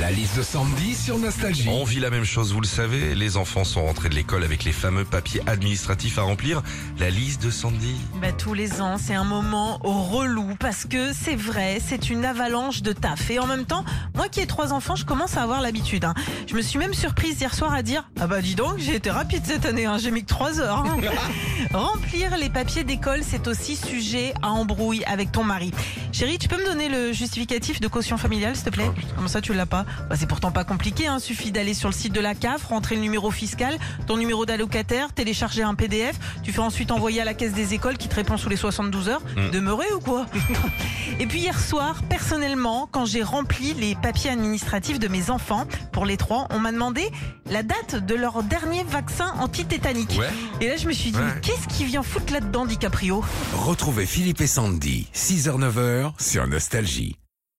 La liste de Sandy sur Nostalgie. On vit la même chose, vous le savez. Les enfants sont rentrés de l'école avec les fameux papiers administratifs à remplir. La liste de Sandy. Bah, tous les ans, c'est un moment relou parce que c'est vrai, c'est une avalanche de taf. Et en même temps, moi qui ai trois enfants, je commence à avoir l'habitude. hein. Je me suis même surprise hier soir à dire Ah bah dis donc, j'ai été rapide cette année, hein. j'ai mis que trois heures. hein. Remplir les papiers d'école, c'est aussi sujet à embrouille avec ton mari. Chérie, tu peux me donner le justificatif de caution familiale, s'il te plaît? Comment ça, tu l'as pas bah, C'est pourtant pas compliqué, hein. suffit d'aller sur le site de la CAF, rentrer le numéro fiscal, ton numéro d'allocataire, télécharger un PDF, tu fais ensuite envoyer à la caisse des écoles qui te répond sous les 72 heures. Demeurer ou quoi Et puis hier soir, personnellement, quand j'ai rempli les papiers administratifs de mes enfants, pour les trois, on m'a demandé la date de leur dernier vaccin anti-tétanique. Ouais. Et là, je me suis dit, Ouais. mais qu'est-ce qui vient foutre là-dedans, DiCaprio Retrouvez Philippe et Sandy, 6h-9h sur Nostalgie.